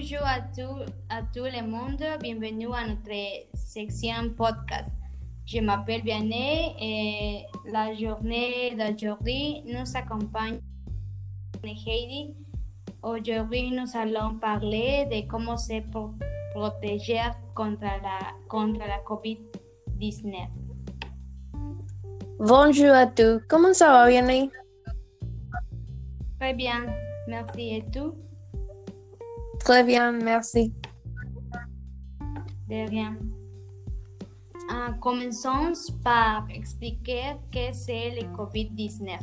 Bonjour à tout, à tout le monde, bienvenue à notre section podcast. Je m'appelle Vianney et la journée d'aujourd'hui nous accompagne Heidi. Aujourd'hui, nous allons parler de comment se pro- protéger contre la, contre la COVID-19. Bonjour à tous, comment ça va, Vianney? Très bien, merci. Et tout? Très bien, merci. De rien. Ah, commençons par expliquer que c'est le COVID-19.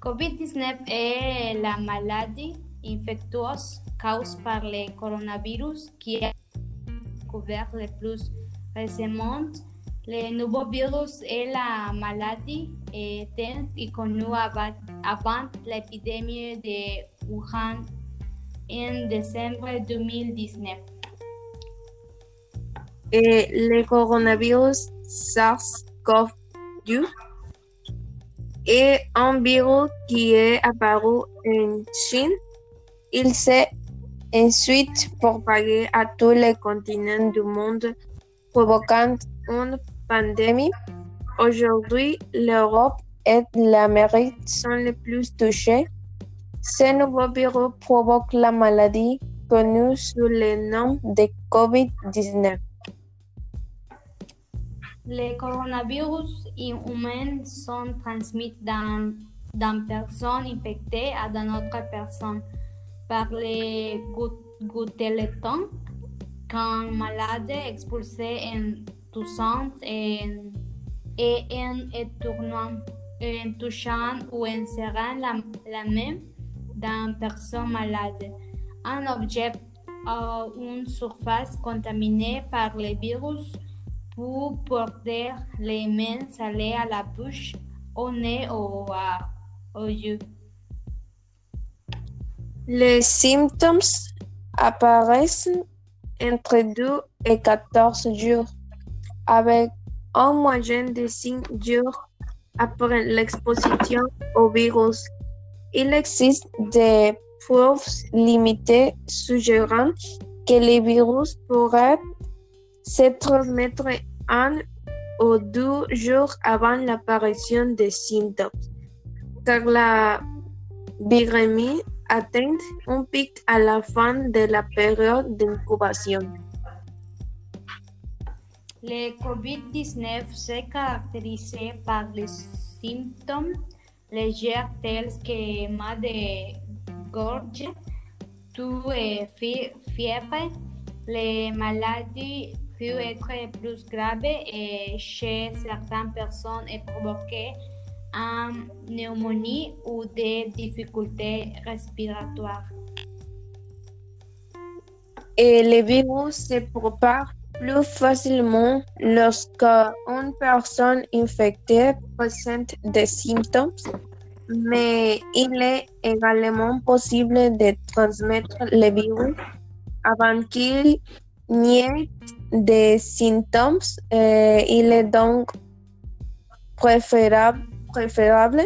COVID-19 est la maladie infectieuse causée par le coronavirus qui a découvert le plus récemment. Le nouveau virus est la maladie éteinte et connue avant, avant l'épidémie de Wuhan en décembre 2019. Et le coronavirus SARS-CoV-2 est un virus qui est apparu en Chine. Il s'est ensuite propagé à tous les continents du monde, provoquant une pandémie. Aujourd'hui, l'Europe et l'Amérique sont les plus touchées. Ce nouveau virus provoque la maladie connue sous le nom de COVID-19. Les coronavirus humains sont transmis d'un d'une personne infectée à une autre personne par les goutt- gouttelettons quand malade expulsé en toussant et, et en étournant, en touchant ou en serrant la, la main d'une personne malade. Un objet à une surface contaminée par le virus pour porter les mains salées à la bouche, au nez ou aux yeux. Les symptômes apparaissent entre 2 et 14 jours, avec en moyenne de 5 jours après l'exposition au virus. Il existe des preuves limitées suggérant que le virus pourrait se transmettre un ou deux jours avant l'apparition des symptômes, car la virémie atteint un pic à la fin de la période d'incubation. Le COVID-19 s'est caractérisé par les symptômes légers tels que mal de gorge, toux et fi- fièvre. Les maladies peuvent être plus graves et chez certaines personnes et provoquer une pneumonie ou des difficultés respiratoires. Et virus se plus facilement lorsque une personne infectée présente des symptômes, mais il est également possible de transmettre le virus avant qu'il n'y ait des symptômes. Il est donc préférable, préférable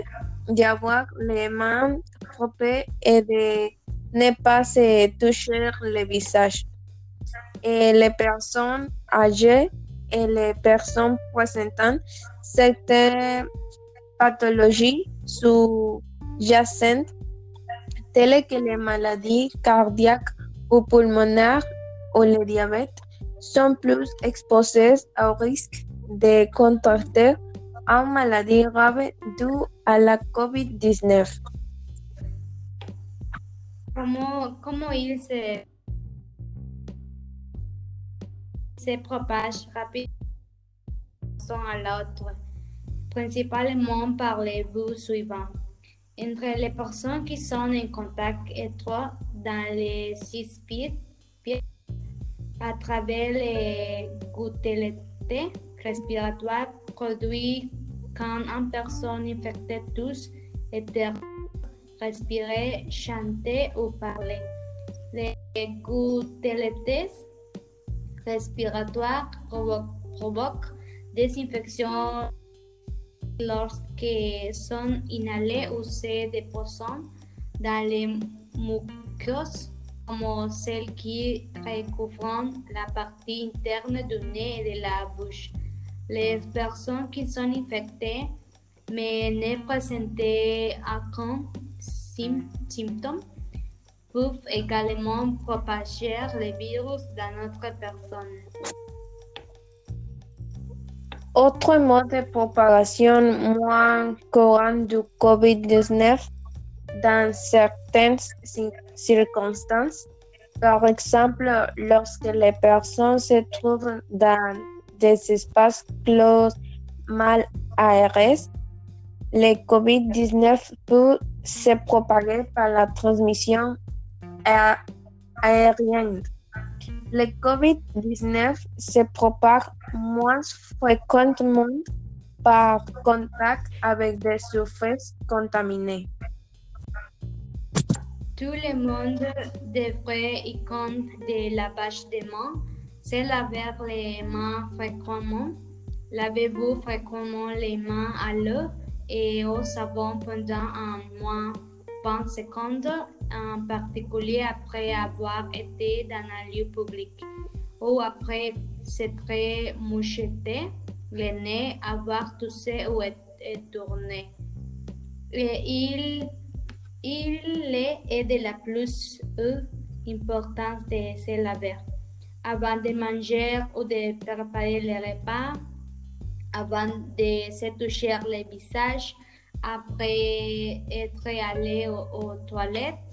d'avoir les mains propres et de ne pas se toucher le visage. Les personnes âgées et les personnes présentant certaines pathologies sous-jacentes, telles que les maladies cardiaques ou pulmonaires ou le diabète, sont plus exposées au risque de contracter une maladie grave due à la COVID-19. Comment, il se, propage rapidement à l'autre, principalement par les vues suivantes. Entre les personnes qui sont en contact étroit dans les six pieds, à travers les gouttelettes respiratoires produits quand une personne infectée tousse respirer, chanter ou parler. Les gouttelettes respiratoires provo- provoquent des infections lorsqu'elles sont inhalées ou se déposent dans les muqueuses comme celles qui recouvrent la partie interne du nez et de la bouche. Les personnes qui sont infectées mais ne présentent aucun symptôme peuvent également propager le virus dans notre personne. Autre mode de propagation moins courant du COVID-19 dans certaines circonstances, par exemple lorsque les personnes se trouvent dans des espaces clos mal aérés, le COVID-19 peut se propager par la transmission aérienne. Le COVID-19 se propage moins fréquemment par contact avec des surfaces contaminées. Tout le monde devrait y compte de lavage des mains, se laver les mains fréquemment, lavez-vous fréquemment les mains à l'eau et au savon pendant un moins 20 secondes, en particulier après avoir été dans un lieu public ou après s'être moucheté le nez, avoir toussé ou tourné. Et il, il est de la plus importance de se laver avant de manger ou de préparer le repas, avant de se toucher le visage, après être allé aux, toilettes,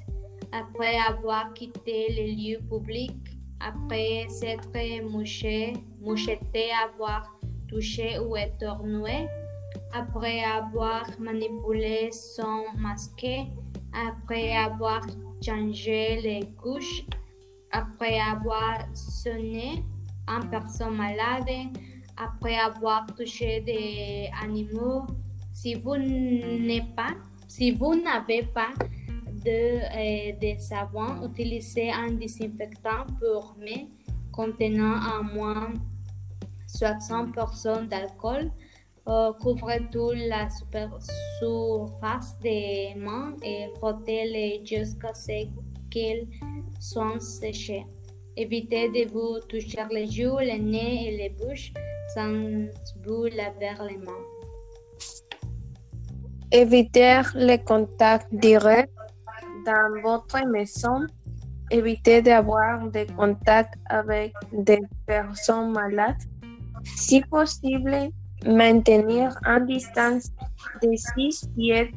après avoir quitté les lieux publics, après s'être mouché, moucheté, avoir touché ou éternué, après avoir manipulé son masque, après avoir changé les couches, après avoir sonné en personne malade, après avoir touché des animaux si vous n'avez pas, si vous n'avez pas de, euh, de savon, utilisez un désinfectant pour mains contenant à moins 60% d'alcool. Euh, couvrez toute la surface des mains et frottez-les jusqu'à ce qu'elles soient séchées. Évitez de vous toucher les joues, les nez et les bouches sans vous laver les mains. Éviter les contacts directs dans votre maison. Évitez d'avoir des contacts avec des personnes malades. Si possible, maintenir une distance de 6 pieds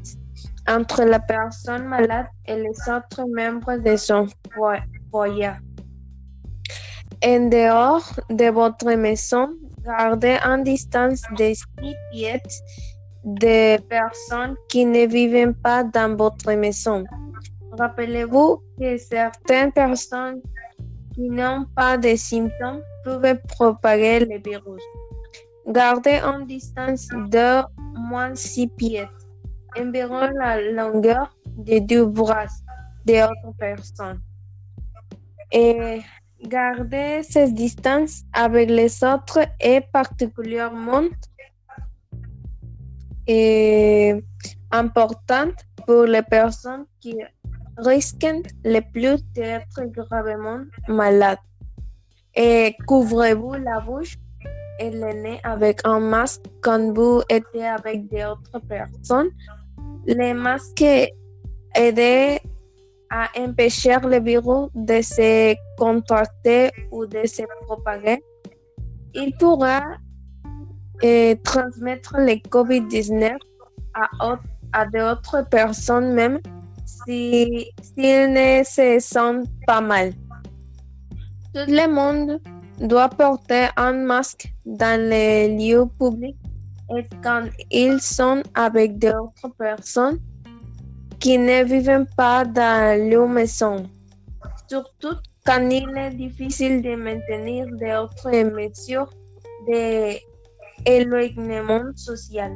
entre la personne malade et les autres membres de son foyer. En dehors de votre maison, gardez une distance de 6 pieds des personnes qui ne vivent pas dans votre maison. Rappelez-vous que certaines personnes qui n'ont pas de symptômes peuvent propager le virus. Gardez une distance de moins 6 pieds, environ la longueur de deux bras d'autres personnes. Et gardez cette distance avec les autres est particulièrement importante pour les personnes qui risquent le plus d'être gravement malades. Et couvrez-vous la bouche et le nez avec un masque quand vous êtes avec d'autres personnes. Les masques aident à empêcher le virus de se contracter ou de se propager. Il pourra et transmettre le COVID-19 à, à d'autres personnes même s'ils ne se sentent pas mal. Tout le monde doit porter un masque dans les lieux publics et quand ils sont avec d'autres personnes qui ne vivent pas dans leur maison. Surtout quand il est difficile de maintenir d'autres mesures de éloignement social.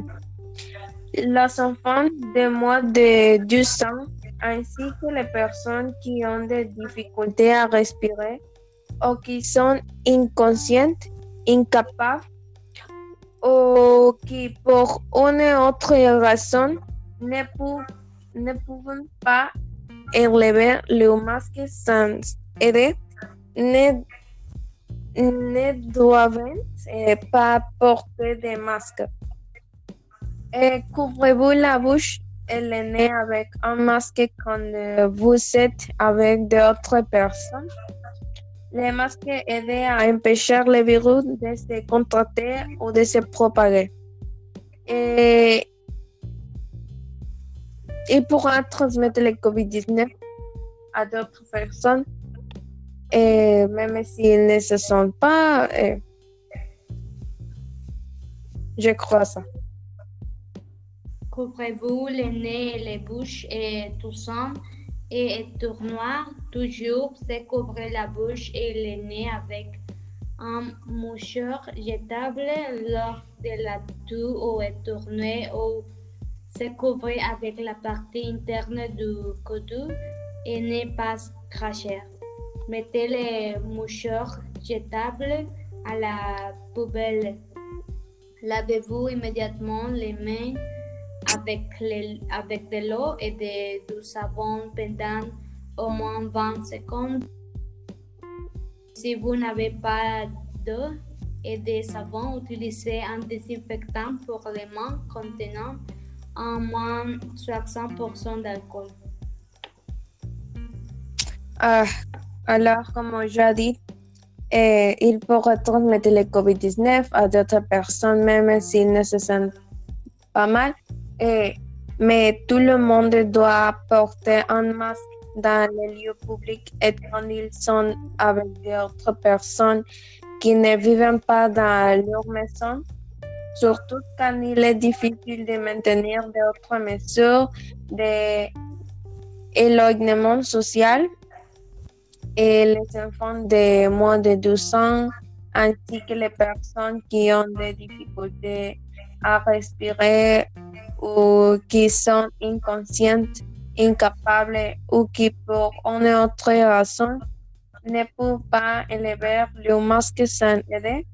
Les enfants de moins de 12 ans ainsi que les personnes qui ont des difficultés à respirer ou qui sont inconscientes, incapables ou qui pour une autre raison ne, peuvent, ne peuvent pas enlever le masque sans aider ne, ne doivent pas porter de masque. Couvrez-vous la bouche et le nez avec un masque quand vous êtes avec d'autres personnes. Les masques aident à empêcher le virus de se contracter ou de se propager. Et il pourra transmettre le COVID-19 à d'autres personnes, et même s'ils ne se sentent pas. Je crois ça. Couvrez-vous les nez et les bouches et toussant et noir. Toujours se couvrir la bouche et les nez avec un mouchoir jetable lors de la toux ou tourner ou se couvrir avec la partie interne du coude et ne pas cracher. Mettez les mouchoirs jetables à la poubelle. Lavez-vous immédiatement les mains avec, avec de l'eau et du savon pendant au moins 20 secondes. Si vous n'avez pas d'eau et de savon, utilisez un désinfectant pour les mains contenant en moins 60% d'alcool. Ah, alors, comme j'ai dit, eh, il pourrait transmettre le COVID-19 à d'autres personnes, même s'ils ne se sentent pas mal. Eh, mais tout le monde doit porter un masque dans les lieux publics et quand ils sont avec d'autres personnes qui ne vivent pas dans leur maison surtout quand il est difficile de maintenir d'autres mesures d'éloignement social. Et les enfants de moins de 12 ans ainsi que les personnes qui ont des difficultés à respirer ou qui sont inconscientes, incapables ou qui pour une autre raison ne peuvent pas élever le masque sans aider,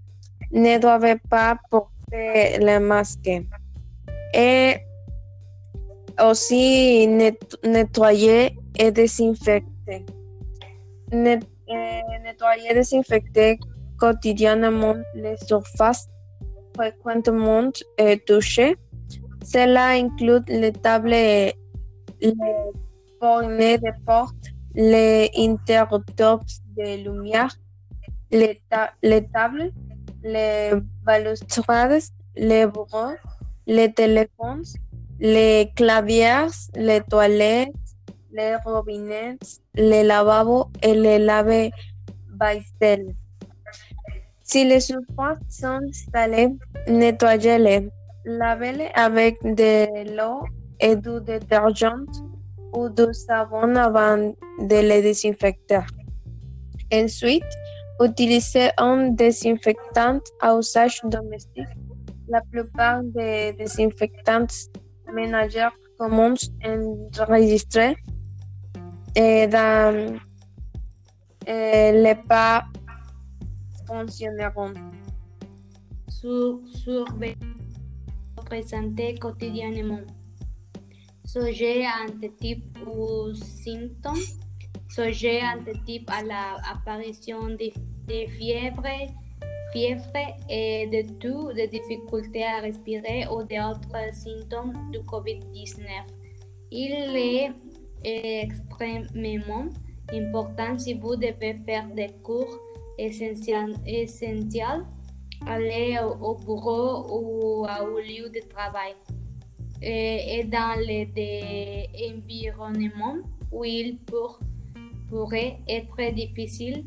ne doivent pas porter le masque. Et aussi nettoyer et désinfecter. Net, nettoyer et désinfecter quotidiennement les surfaces fréquemment touchées. Cela inclut les tables, les bornes de porte, les interrupteurs de lumière, les, les tables, les balustrades, les bureaux, les téléphones, les claviers, les toilettes, les robinets, les lavabos et les lave-vaisselle. Si les surfaces sont installées, nettoyez-les. Lavez-les avec de l'eau et du détergent ou du savon avant de les désinfecter. Ensuite, Utilisez un désinfectant à usage domestique. La plupart des désinfectants ménagers communs enregistrés et dans les pas fonctionneront. Surveillez présenter quotidiennement. Soyez attentif aux symptômes Soyez attentif à l'apparition de, de fièvre, fièvre et de tout, de difficultés à respirer ou d'autres symptômes du COVID-19. Il est extrêmement important si vous devez faire des cours essentiels, essentiels aller au, bureau ou au lieu de travail et, dans les environnements où il pourrait être difficile,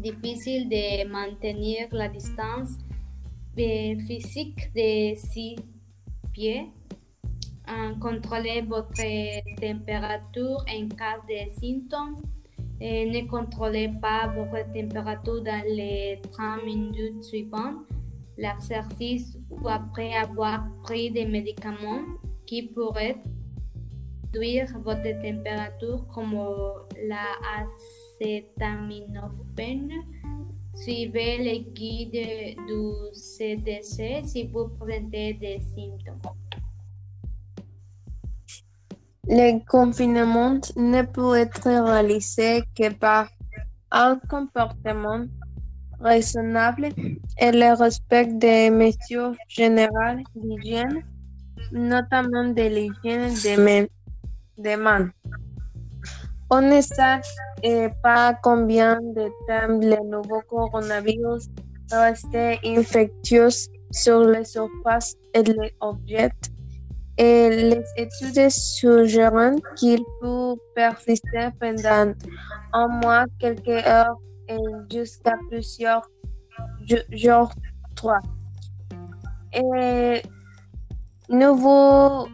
difficile de maintenir la distance physique de six pieds. Contrôlez votre température en cas de symptômes. Et ne contrôlez pas votre température dans les 30 minutes suivantes l'exercice ou après avoir pris des médicaments qui pourraient réduire votre température comme la acétaminophène. Suivez les guides du CDC si vous présentez des symptômes. Le confinement ne peut être réalisé que par un comportement raisonnable et le respect des mesures générales d'hygiène, notamment de l'hygiène des mains. On ne sait pas combien de temps le nouveau coronavirus reste infectieux sur les surfaces et les objets. Et les études suggèrent qu'il peut persister pendant un mois, quelques heures et jusqu'à plusieurs jours. Trois. Et nouveau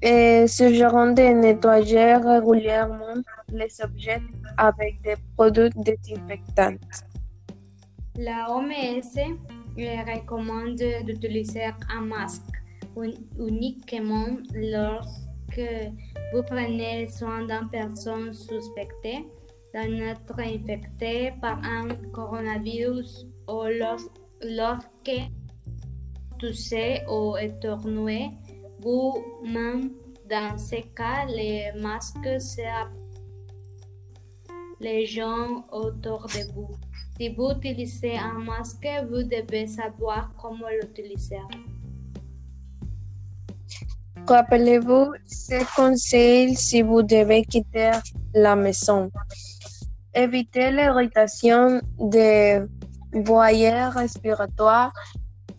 et suggérant de nettoyer régulièrement les objets avec des produits désinfectants. La OMS recommande d'utiliser un masque uniquement lorsque vous prenez soin d'une personne suspectée d'être infectée par un coronavirus ou lorsque toussez ou éternuez vous-même. Dans ces cas, les masques servent les gens autour de vous. Si vous utilisez un masque, vous devez savoir comment l'utiliser. Rappelez-vous ces conseils si vous devez quitter la maison. Évitez l'irritation des voies respiratoires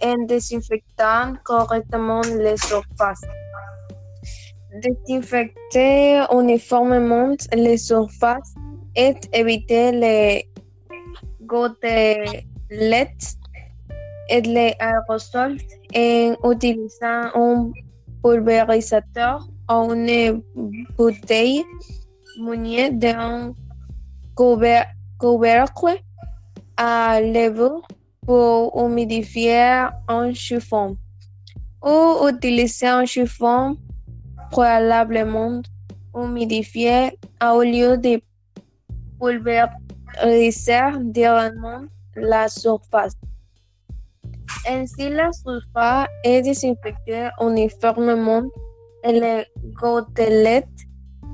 en désinfectant correctement les surfaces. Désinfecter uniformément les surfaces et éviter les gouttelettes et les aérosols en utilisant un pulvérisateur ou une bouteille munie d'un couvercle à levure pour humidifier un chiffon ou utiliser un chiffon préalablement humidifié au lieu de pulvériser directement la surface. Ainsi, la surface est désinfectée uniformément et les gouttelettes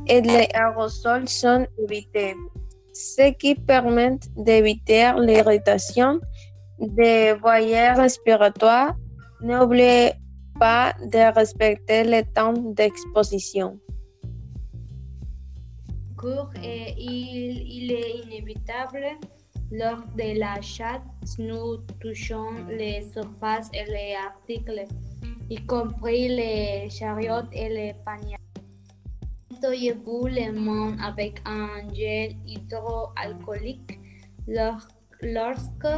et les aérosols sont évités, ce qui permet d'éviter l'irritation de voies respiratoires, n'oubliez pas de respecter le temps d'exposition. Et il, il, est inévitable lors de la chatte, nous touchons les surfaces et les articles, y compris les chariots et les paniers. Nettoyez-vous les mains avec un gel hydroalcoolique lorsque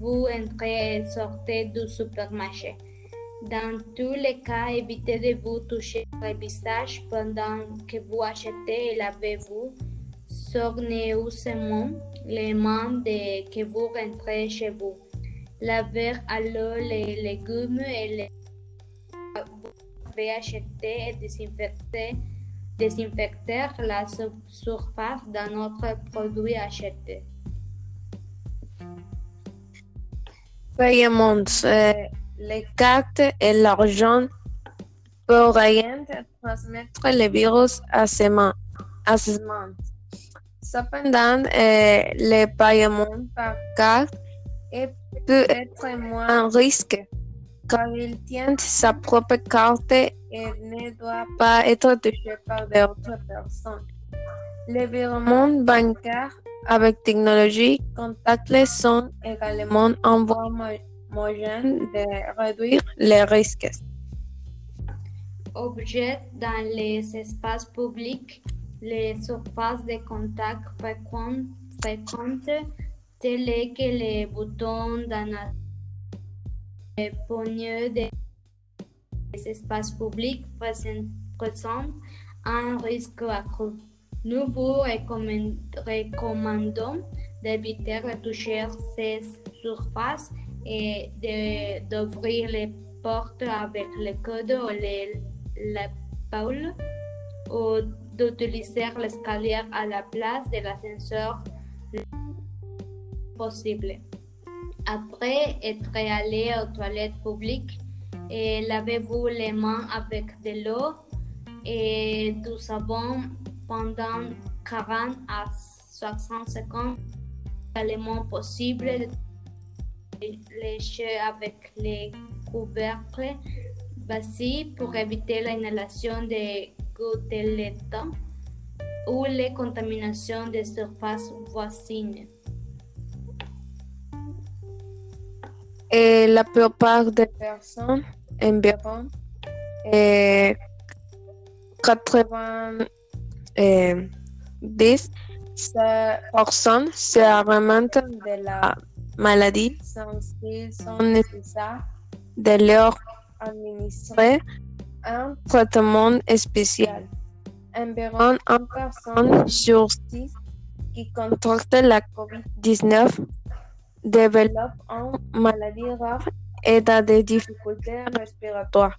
vous entrez et sortez du supermarché. Dans tous les cas, évitez de vous toucher le visage pendant que vous achetez et lavez-vous soigneusement les mains dès que vous rentrez chez vous. Lavez à l'eau les légumes et les vous avez acheté et désinfecter, désinfecter la surface d'un autre produit acheté. paiement, les cartes et l'argent pourraient transmettre le virus à ses mains. Cependant, le paiement par carte peut être moins risqué car il tient sa propre carte et ne doit pas être touché par d'autres personnes. Les virements bancaires avec technologie contactless sont également un moyen de réduire les risques. Objets dans les espaces publics, les surfaces de contact fréquentes, telles que les boutons dans les poignées des espaces publics présentent un risque accru. Nous vous recommandons d'éviter de toucher ces surfaces et d'ouvrir les portes avec le code ou l'épaule ou d'utiliser l'escalier à la place de l'ascenseur possible. Après être allé aux toilettes publiques, lavez-vous les mains avec de l'eau et du savon pendant 40 à 60 secondes éléments possible lécher avec les couvercles vacils pour éviter l'inhalation des gouttelettes ou les contaminations des surfaces voisines. Et la plupart des personnes, environ eh, 90 personnes se remontent de la maladie sans qu'ils sont nécessaire de leur administrer un traitement spécial. Environ une personne sur six qui contracte la COVID-19 développe une maladie rare et a des difficultés respiratoires.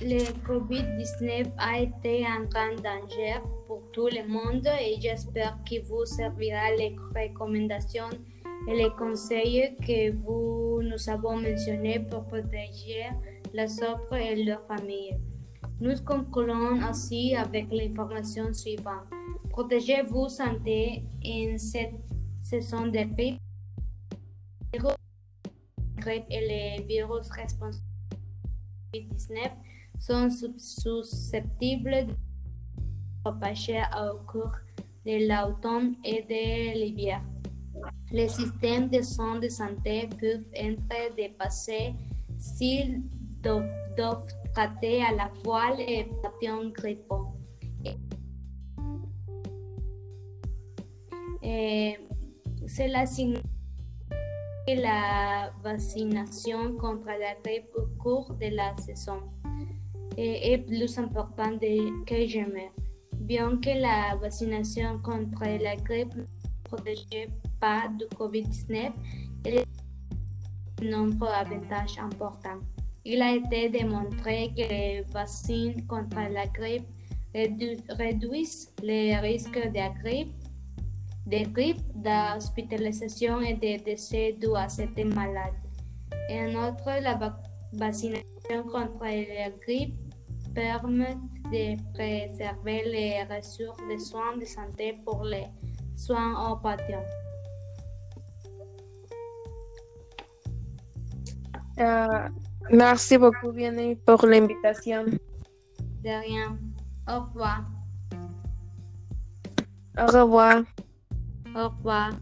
Le COVID-19 a été un grand danger pour tout le monde et j'espère qu'il vous servira les recommandations et les conseils que vous nous avons mentionnés pour protéger les autres et leurs familles. Nous concluons ainsi avec l'information suivante. Protégez vous santé en cette saison de grippe. et les virus responsables de COVID-19 sont susceptibles de propager au cours de l'automne et de l'hiver. Les systèmes de de santé peuvent être dépassés s'ils doivent traiter à la fois les patients grippaux. Et cela signifie que la vaccination contre la grippe au cours de la saison est plus importante que jamais. Bien que la vaccination contre la grippe ne protège pas du COVID-19, il y a de nombreux avantages importants. Il a été démontré que les vaccins contre la grippe réduisent les risques de grippe, de grippe, d'hospitalisation et de décès dus à cette maladie. Et en outre, la vaccination contre la grippe permet de préserver les ressources de soins de santé pour les soins aux patients. Uh, merci beaucoup, Vianney, pour l'invitation. De rien. Au revoir. Au revoir. Au revoir.